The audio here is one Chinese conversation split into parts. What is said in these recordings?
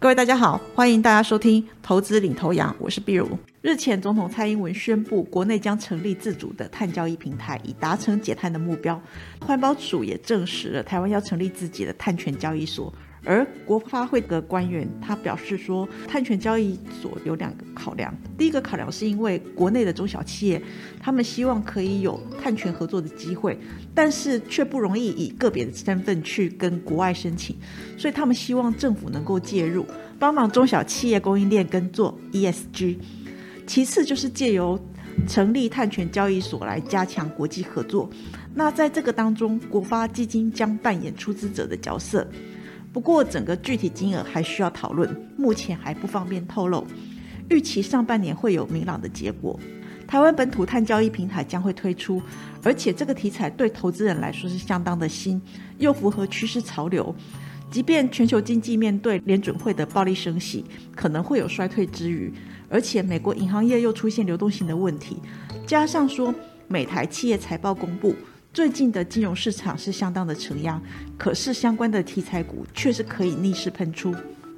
各位大家好，欢迎大家收听《投资领头羊》，我是碧如。日前，总统蔡英文宣布，国内将成立自主的碳交易平台，以达成减碳的目标。环保署也证实了，台湾要成立自己的碳权交易所。而国发会的官员他表示说，碳权交易所有两个考量。第一个考量是因为国内的中小企业，他们希望可以有碳权合作的机会，但是却不容易以个别的身份去跟国外申请，所以他们希望政府能够介入，帮忙中小企业供应链跟做 ESG。其次就是借由成立碳权交易所来加强国际合作。那在这个当中，国发基金将扮演出资者的角色。不过，整个具体金额还需要讨论，目前还不方便透露。预期上半年会有明朗的结果。台湾本土碳交易平台将会推出，而且这个题材对投资人来说是相当的新，又符合趋势潮流。即便全球经济面对联准会的暴力升息，可能会有衰退之余，而且美国银行业又出现流动性的问题，加上说美台企业财报公布。最近的金融市场是相当的承压，可是相关的题材股却是可以逆势喷出。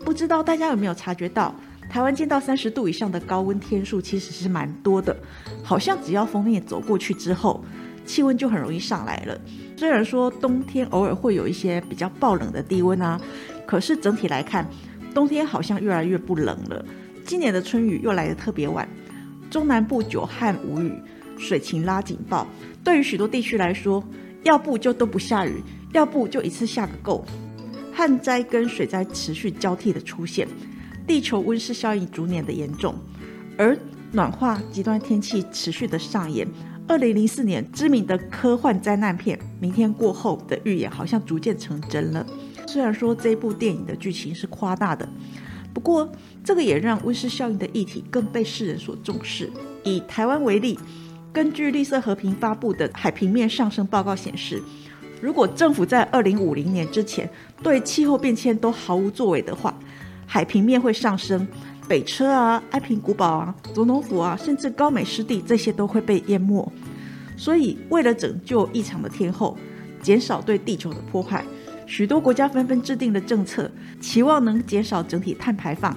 不知道大家有没有察觉到，台湾见到三十度以上的高温天数其实是蛮多的，好像只要封面走过去之后，气温就很容易上来了。虽然说冬天偶尔会有一些比较暴冷的低温啊，可是整体来看，冬天好像越来越不冷了。今年的春雨又来得特别晚，中南部久旱无雨。水情拉警报，对于许多地区来说，要不就都不下雨，要不就一次下个够。旱灾跟水灾持续交替的出现，地球温室效应逐年的严重，而暖化极端天气持续的上演。二零零四年知名的科幻灾难片《明天过后》的预言好像逐渐成真了。虽然说这部电影的剧情是夸大的，不过这个也让温室效应的议题更被世人所重视。以台湾为例。根据绿色和平发布的海平面上升报告显示，如果政府在二零五零年之前对气候变迁都毫无作为的话，海平面会上升，北车啊、爱平古堡啊、总统府啊，甚至高美湿地这些都会被淹没。所以，为了拯救异常的天候，减少对地球的破坏，许多国家纷纷制定了政策，期望能减少整体碳排放。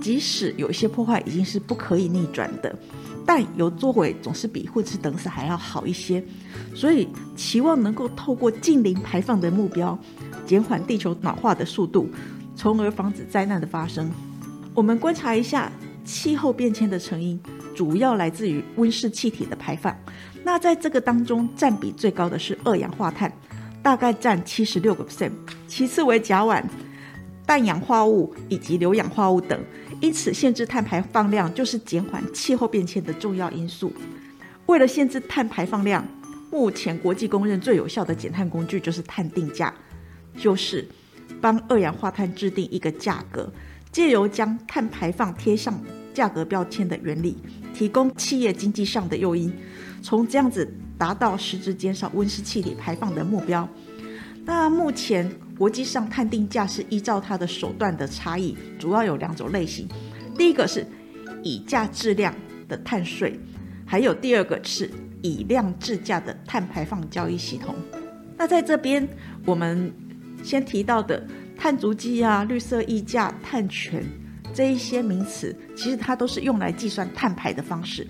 即使有一些破坏已经是不可以逆转的。但有作为总是比混吃等死还要好一些，所以期望能够透过近零排放的目标，减缓地球暖化的速度，从而防止灾难的发生。我们观察一下气候变迁的成因，主要来自于温室气体的排放。那在这个当中，占比最高的是二氧化碳，大概占七十六个 percent，其次为甲烷、氮氧化物以及硫氧化物等。因此，限制碳排放量就是减缓气候变迁的重要因素。为了限制碳排放量，目前国际公认最有效的减碳工具就是碳定价，就是帮二氧化碳制定一个价格，借由将碳排放贴上价格标签的原理，提供企业经济上的诱因，从这样子达到实质减少温室气体排放的目标。那目前。国际上碳定价是依照它的手段的差异，主要有两种类型。第一个是以价质量的碳税，还有第二个是以量制价的碳排放交易系统。那在这边，我们先提到的碳足迹啊、绿色溢价、碳权这一些名词，其实它都是用来计算碳排的方式。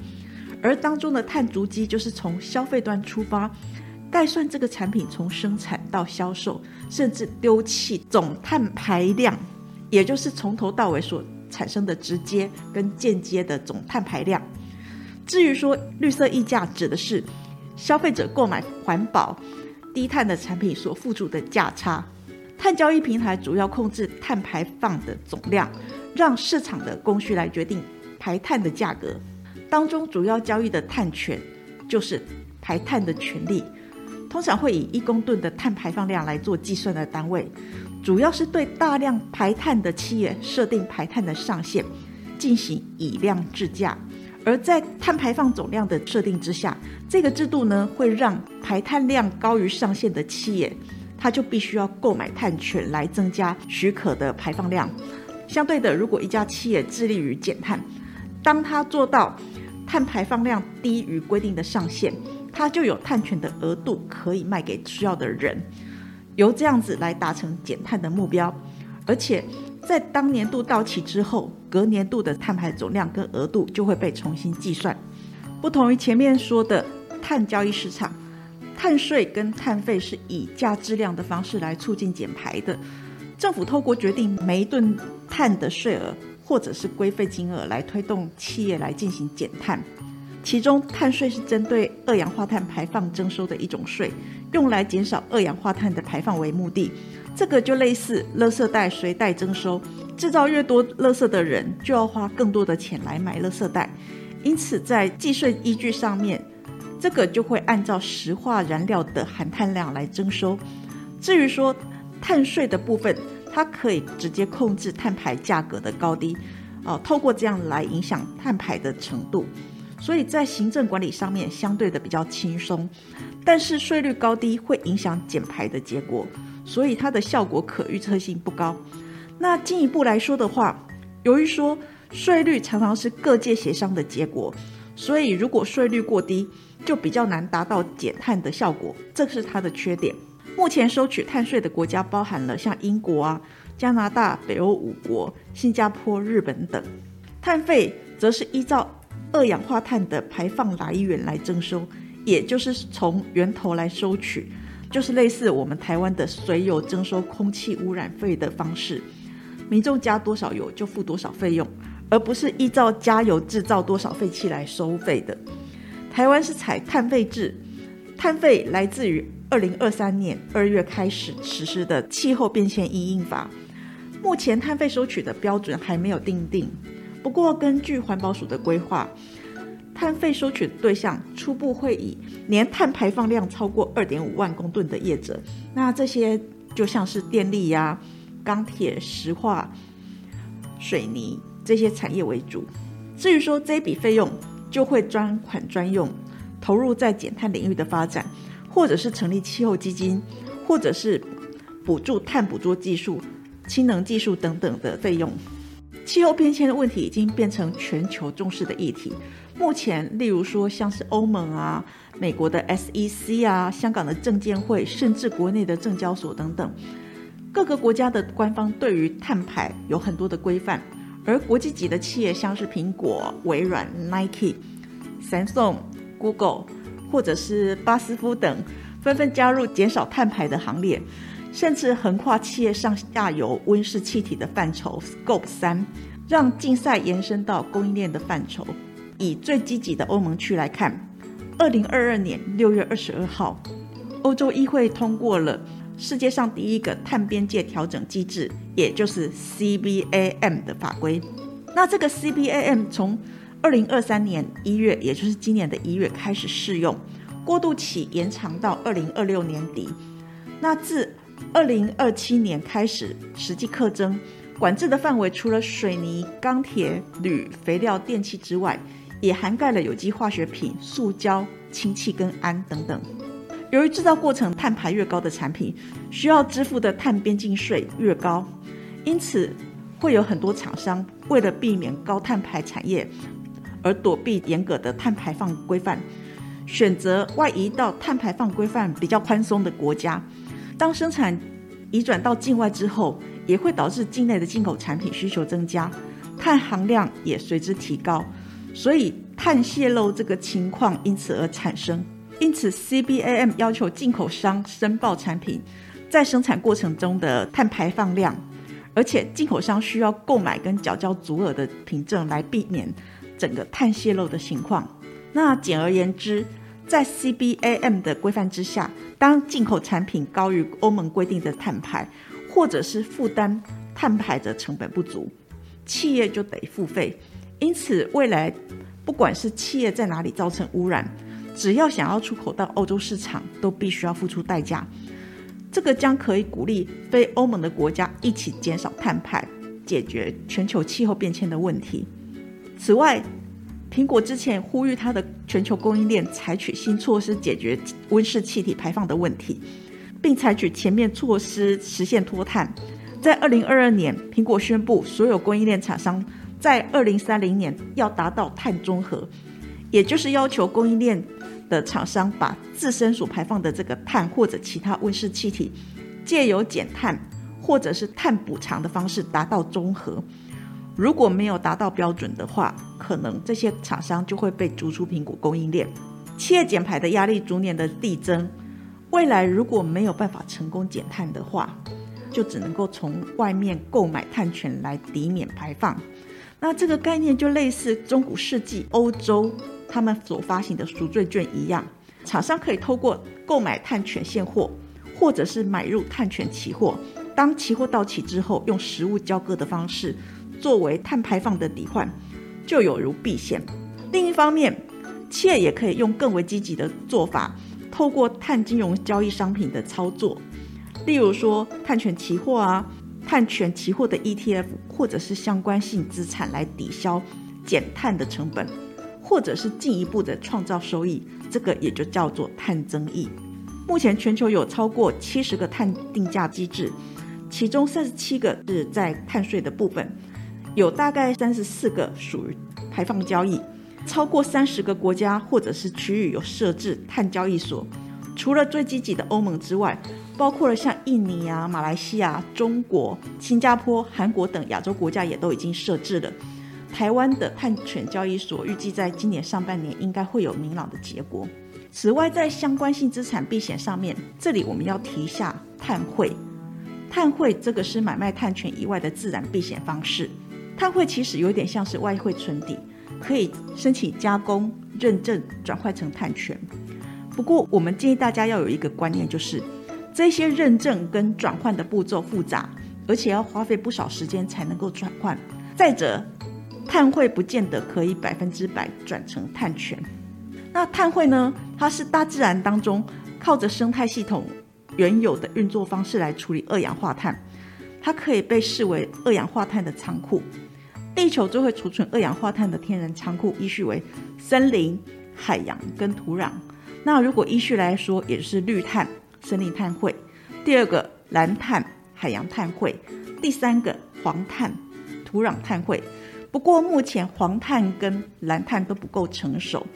而当中的碳足迹就是从消费端出发。概算这个产品从生产到销售，甚至丢弃总碳排量，也就是从头到尾所产生的直接跟间接的总碳排量。至于说绿色溢价，指的是消费者购买环保低碳的产品所付出的价差。碳交易平台主要控制碳排放的总量，让市场的供需来决定排碳的价格。当中主要交易的碳权，就是排碳的权利。通常会以一公吨的碳排放量来做计算的单位，主要是对大量排碳的企业设定排碳的上限，进行以量制价。而在碳排放总量的设定之下，这个制度呢会让排碳量高于上限的企业，它就必须要购买碳权来增加许可的排放量。相对的，如果一家企业致力于减碳，当它做到碳排放量低于规定的上限。它就有碳权的额度可以卖给需要的人，由这样子来达成减碳的目标。而且在当年度到期之后，隔年度的碳排总量跟额度就会被重新计算。不同于前面说的碳交易市场，碳税跟碳费是以价质量的方式来促进减排的。政府透过决定每一吨碳的税额或者是规费金额来推动企业来进行减碳。其中，碳税是针对二氧化碳排放征收的一种税，用来减少二氧化碳的排放为目的。这个就类似垃圾袋随袋征收，制造越多垃圾的人就要花更多的钱来买垃圾袋，因此在计税依据上面，这个就会按照石化燃料的含碳量来征收。至于说碳税的部分，它可以直接控制碳排价格的高低，哦，透过这样来影响碳排的程度，所以在行政管理上面相对的比较轻松，但是税率高低会影响减排的结果。所以它的效果可预测性不高。那进一步来说的话，由于说税率常常是各界协商的结果，所以如果税率过低，就比较难达到减碳的效果，这是它的缺点。目前收取碳税的国家包含了像英国啊、加拿大、北欧五国、新加坡、日本等。碳费则是依照二氧化碳的排放来源来征收，也就是从源头来收取。就是类似我们台湾的水油征收空气污染费的方式，民众加多少油就付多少费用，而不是依照加油制造多少废气来收费的。台湾是采碳费制，碳费来自于二零二三年二月开始实施的气候变迁因应法，目前碳费收取的标准还没有定定，不过根据环保署的规划。碳费收取的对象初步会以年碳排放量超过二点五万公吨的业者，那这些就像是电力呀、钢铁、石化、水泥这些产业为主。至于说这笔费用就会专款专用，投入在减碳领域的发展，或者是成立气候基金，或者是补助碳捕捉技术、氢能技术等等的费用。气候变迁的问题已经变成全球重视的议题。目前，例如说像是欧盟啊、美国的 SEC 啊、香港的证监会，甚至国内的证交所等等，各个国家的官方对于碳排有很多的规范。而国际级的企业，像是苹果、微软、Nike、Samsung、Google，或者是巴斯夫等，纷纷加入减少碳排的行列，甚至横跨企业上下游温室气体的范畴 Scope 三，让竞赛延伸到供应链的范畴。以最积极的欧盟区来看，二零二二年六月二十二号，欧洲议会通过了世界上第一个碳边界调整机制，也就是 CBAM 的法规。那这个 CBAM 从二零二三年一月，也就是今年的一月开始适用，过渡期延长到二零二六年底。那自二零二七年开始实际课征，管制的范围除了水泥、钢铁、铝、肥料、电器之外，也涵盖了有机化学品、塑胶、氢气跟氨等等。由于制造过程碳排越高的产品，需要支付的碳边境税越高，因此会有很多厂商为了避免高碳排产业，而躲避严格的碳排放规范，选择外移到碳排放规范比较宽松的国家。当生产移转到境外之后，也会导致境内的进口产品需求增加，碳含量也随之提高。所以碳泄漏这个情况因此而产生，因此 CBAM 要求进口商申报产品在生产过程中的碳排放量，而且进口商需要购买跟缴交足额的凭证来避免整个碳泄漏的情况。那简而言之，在 CBAM 的规范之下，当进口产品高于欧盟规定的碳排，或者是负担碳排的成本不足，企业就得付费。因此，未来不管是企业在哪里造成污染，只要想要出口到欧洲市场，都必须要付出代价。这个将可以鼓励非欧盟的国家一起减少碳排，解决全球气候变迁的问题。此外，苹果之前呼吁它的全球供应链采取新措施解决温室气体排放的问题，并采取全面措施实现脱碳。在二零二二年，苹果宣布所有供应链厂商。在二零三零年要达到碳中和，也就是要求供应链的厂商把自身所排放的这个碳或者其他温室气体，借由减碳或者是碳补偿的方式达到中和。如果没有达到标准的话，可能这些厂商就会被逐出苹果供应链。企业减排的压力逐年的递增，未来如果没有办法成功减碳的话，就只能够从外面购买碳权来抵免排放。那这个概念就类似中古世纪欧洲他们所发行的赎罪券一样，厂商可以透过购买碳权现货，或者是买入碳权期货，当期货到期之后，用实物交割的方式作为碳排放的抵换，就有如避险。另一方面，企业也可以用更为积极的做法，透过碳金融交易商品的操作，例如说碳权期货啊、碳权期货的 ETF，或者是相关性资产来抵消减碳的成本，或者是进一步的创造收益，这个也就叫做碳增益。目前全球有超过七十个碳定价机制，其中三十七个是在碳税的部分，有大概三十四个属于排放交易。超过三十个国家或者是区域有设置碳交易所，除了最积极的欧盟之外，包括了像印尼啊、马来西亚、中国、新加坡、韩国等亚洲国家也都已经设置了。台湾的碳权交易所预计在今年上半年应该会有明朗的结果。此外，在相关性资产避险上面，这里我们要提一下碳汇。碳汇这个是买卖碳权以外的自然避险方式。碳汇其实有点像是外汇存底。可以申请加工、认证、转换成碳权。不过，我们建议大家要有一个观念，就是这些认证跟转换的步骤复杂，而且要花费不少时间才能够转换。再者，碳汇不见得可以百分之百转成碳权。那碳汇呢？它是大自然当中靠着生态系统原有的运作方式来处理二氧化碳，它可以被视为二氧化碳的仓库。地球最会储存二氧化碳的天然仓库，依序为森林、海洋跟土壤。那如果依序来说，也是绿碳、森林碳汇；第二个蓝碳、海洋碳汇；第三个黄碳、土壤碳汇。不过目前黄碳跟蓝碳都不够成熟。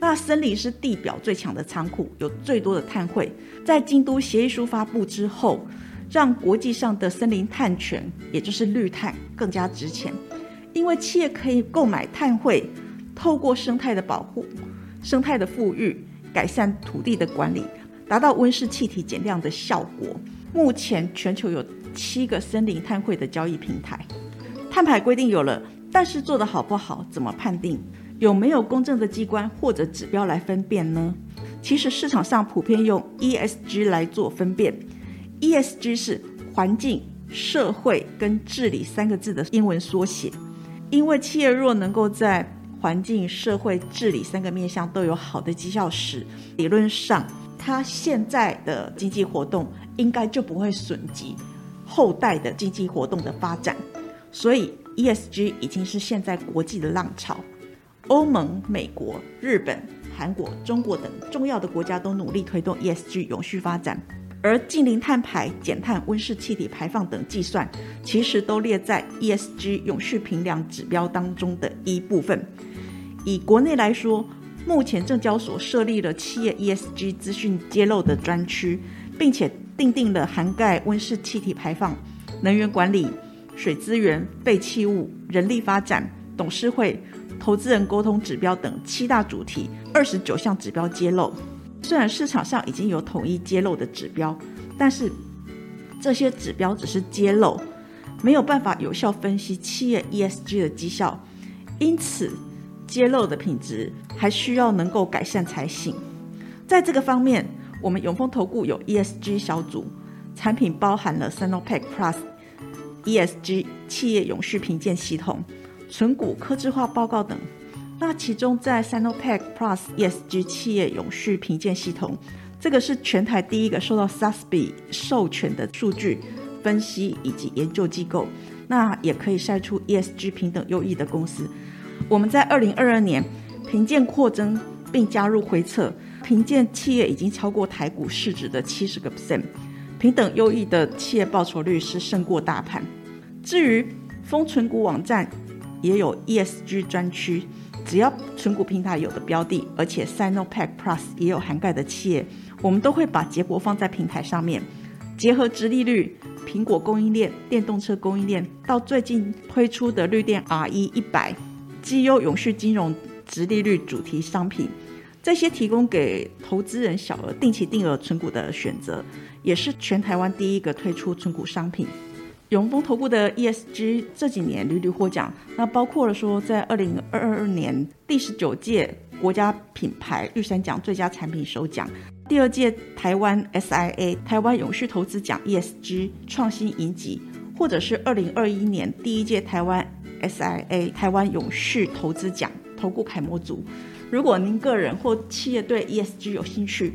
那森林是地表最强的仓库，有最多的碳汇。在京都协议书发布之后，让国际上的森林碳权，也就是绿碳，更加值钱。因为企业可以购买碳汇，透过生态的保护、生态的富裕、改善土地的管理，达到温室气体减量的效果。目前全球有七个森林碳汇的交易平台。碳排规定有了，但是做得好不好，怎么判定？有没有公正的机关或者指标来分辨呢？其实市场上普遍用 ESG 来做分辨。ESG 是环境、社会跟治理三个字的英文缩写。因为企业若能够在环境、社会、治理三个面向都有好的绩效时，理论上它现在的经济活动应该就不会损及后代的经济活动的发展。所以 ESG 已经是现在国际的浪潮，欧盟、美国、日本、韩国、中国等重要的国家都努力推动 ESG 永续发展。而近零碳排、减碳、温室气体排放等计算，其实都列在 ESG 永续评量指标当中的一部分。以国内来说，目前证交所设立了企业 ESG 资讯揭露的专区，并且订定了涵盖温室气体排放、能源管理、水资源、废弃物、人力发展、董事会、投资人沟通指标等七大主题，二十九项指标揭露。虽然市场上已经有统一揭露的指标，但是这些指标只是揭露，没有办法有效分析企业 ESG 的绩效，因此揭露的品质还需要能够改善才行。在这个方面，我们永丰投顾有 ESG 小组，产品包含了 Sinopec Plus ESG 企业永续评鉴系统、存股科智化报告等。那其中，在 Sinopec Plus ESG 企业永续评鉴系统，这个是全台第一个受到 SASB 授权的数据分析以及研究机构，那也可以筛出 ESG 平等优异的公司。我们在二零二二年评鉴扩增，并加入回测，评鉴企业已经超过台股市值的七十个 percent，平等优异的企业报酬率是胜过大盘。至于封存股网站也有 ESG 专区。只要存股平台有的标的，而且 Sinopec Plus 也有涵盖的企业，我们都会把结果放在平台上面，结合直利率、苹果供应链、电动车供应链，到最近推出的绿电 R 一一百，绩优永续金融直利率主题商品，这些提供给投资人小额定期定额存股的选择，也是全台湾第一个推出存股商品。永丰投顾的 ESG 这几年屡屡获奖，那包括了说在二零二二年第十九届国家品牌玉山奖最佳产品首奖，第二届台湾 SIA 台湾永续投资奖 ESG 创新银级，或者是二零二一年第一届台湾 SIA 台湾永续投资奖投顾楷模组。如果您个人或企业对 ESG 有兴趣，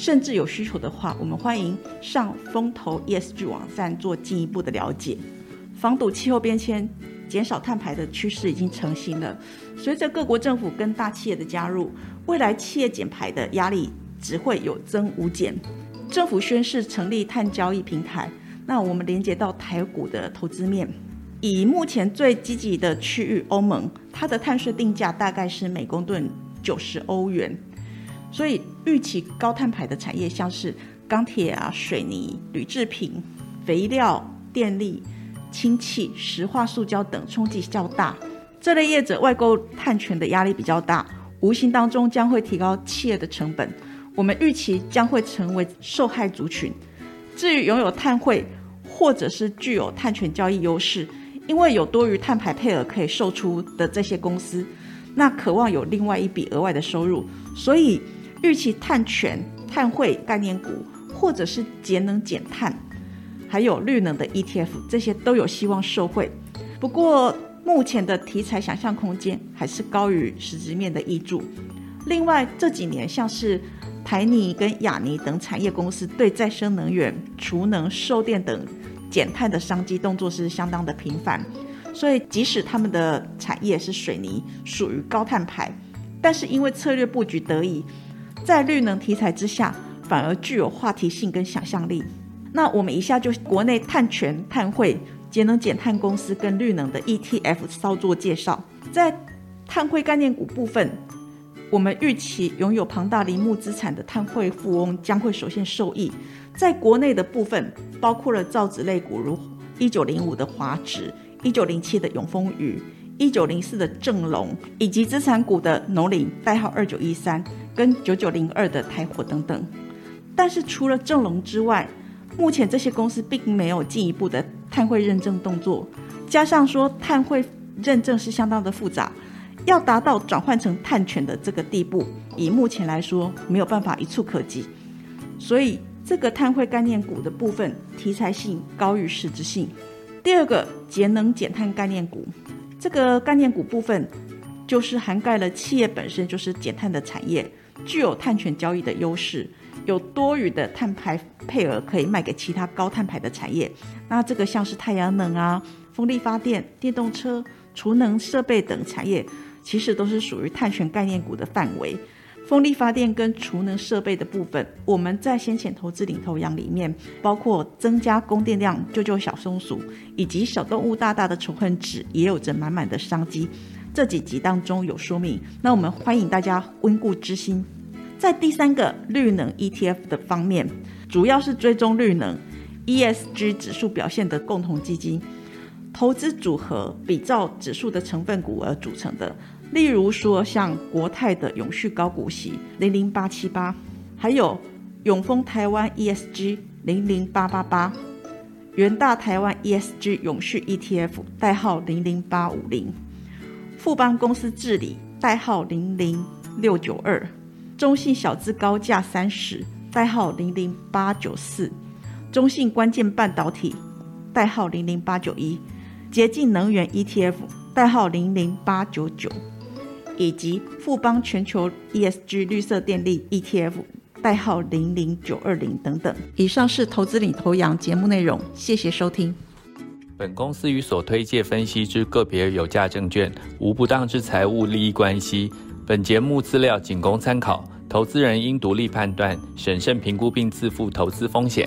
甚至有需求的话，我们欢迎上风投 ESG 网站做进一步的了解。防堵气候变迁、减少碳排的趋势已经成型了。随着各国政府跟大企业的加入，未来企业减排的压力只会有增无减。政府宣誓成立碳交易平台，那我们连接到台股的投资面，以目前最积极的区域欧盟，它的碳税定价大概是每公吨九十欧元。所以，预期高碳排的产业，像是钢铁啊、水泥、铝制品、肥料、电力、氢气、石化、塑胶等冲击较大。这类业者外购碳权的压力比较大，无形当中将会提高企业的成本。我们预期将会成为受害族群。至于拥有碳汇或者是具有碳权交易优势，因为有多余碳排配额可以售出的这些公司，那渴望有另外一笔额外的收入，所以。预期碳权、碳汇概念股，或者是节能减碳，还有绿能的 ETF，这些都有希望受惠。不过，目前的题材想象空间还是高于实质面的益助。另外，这几年像是台泥跟亚泥等产业公司对再生能源、储能、售电等减碳的商机动作是相当的频繁，所以即使他们的产业是水泥，属于高碳排，但是因为策略布局得宜。在绿能题材之下，反而具有话题性跟想象力。那我们以下就国内碳权、碳汇、节能减碳公司跟绿能的 ETF 操作介绍。在碳汇概念股部分，我们预期拥有庞大林木资产的碳汇富翁将会首先受益。在国内的部分，包括了造纸类股，如一九零五的华纸、一九零七的永丰余、一九零四的正隆，以及资产股的农林代号二九一三。跟九九零二的台火等等，但是除了正龙之外，目前这些公司并没有进一步的碳汇认证动作。加上说碳汇认证是相当的复杂，要达到转换成碳权的这个地步，以目前来说没有办法一触可及。所以这个碳汇概念股的部分题材性高于实质性。第二个节能减碳概念股，这个概念股部分就是涵盖了企业本身就是减碳的产业。具有碳权交易的优势，有多余的碳排配额可以卖给其他高碳排的产业。那这个像是太阳能啊、风力发电、电动车、储能设备等产业，其实都是属于碳权概念股的范围。风力发电跟储能设备的部分，我们在先前投资领头羊里面，包括增加供电量、救救小松鼠，以及小动物大大的仇恨值，也有着满满的商机。这几集当中有说明，那我们欢迎大家温故知新。在第三个绿能 ETF 的方面，主要是追踪绿能 ESG 指数表现的共同基金，投资组合比照指数的成分股而组成的。例如说，像国泰的永续高股息零零八七八，还有永丰台湾 ESG 零零八八八，元大台湾 ESG 永续 ETF 代号零零八五零。富邦公司治理代号零零六九二，中信小资高价三十代号零零八九四，中信关键半导体代号零零八九一，洁净能源 ETF 代号零零八九九，以及富邦全球 ESG 绿色电力 ETF 代号零零九二零等等。以上是投资领头羊节目内容，谢谢收听。本公司与所推介分析之个别有价证券无不当之财务利益关系。本节目资料仅供参考，投资人应独立判断、审慎评估并自负投资风险。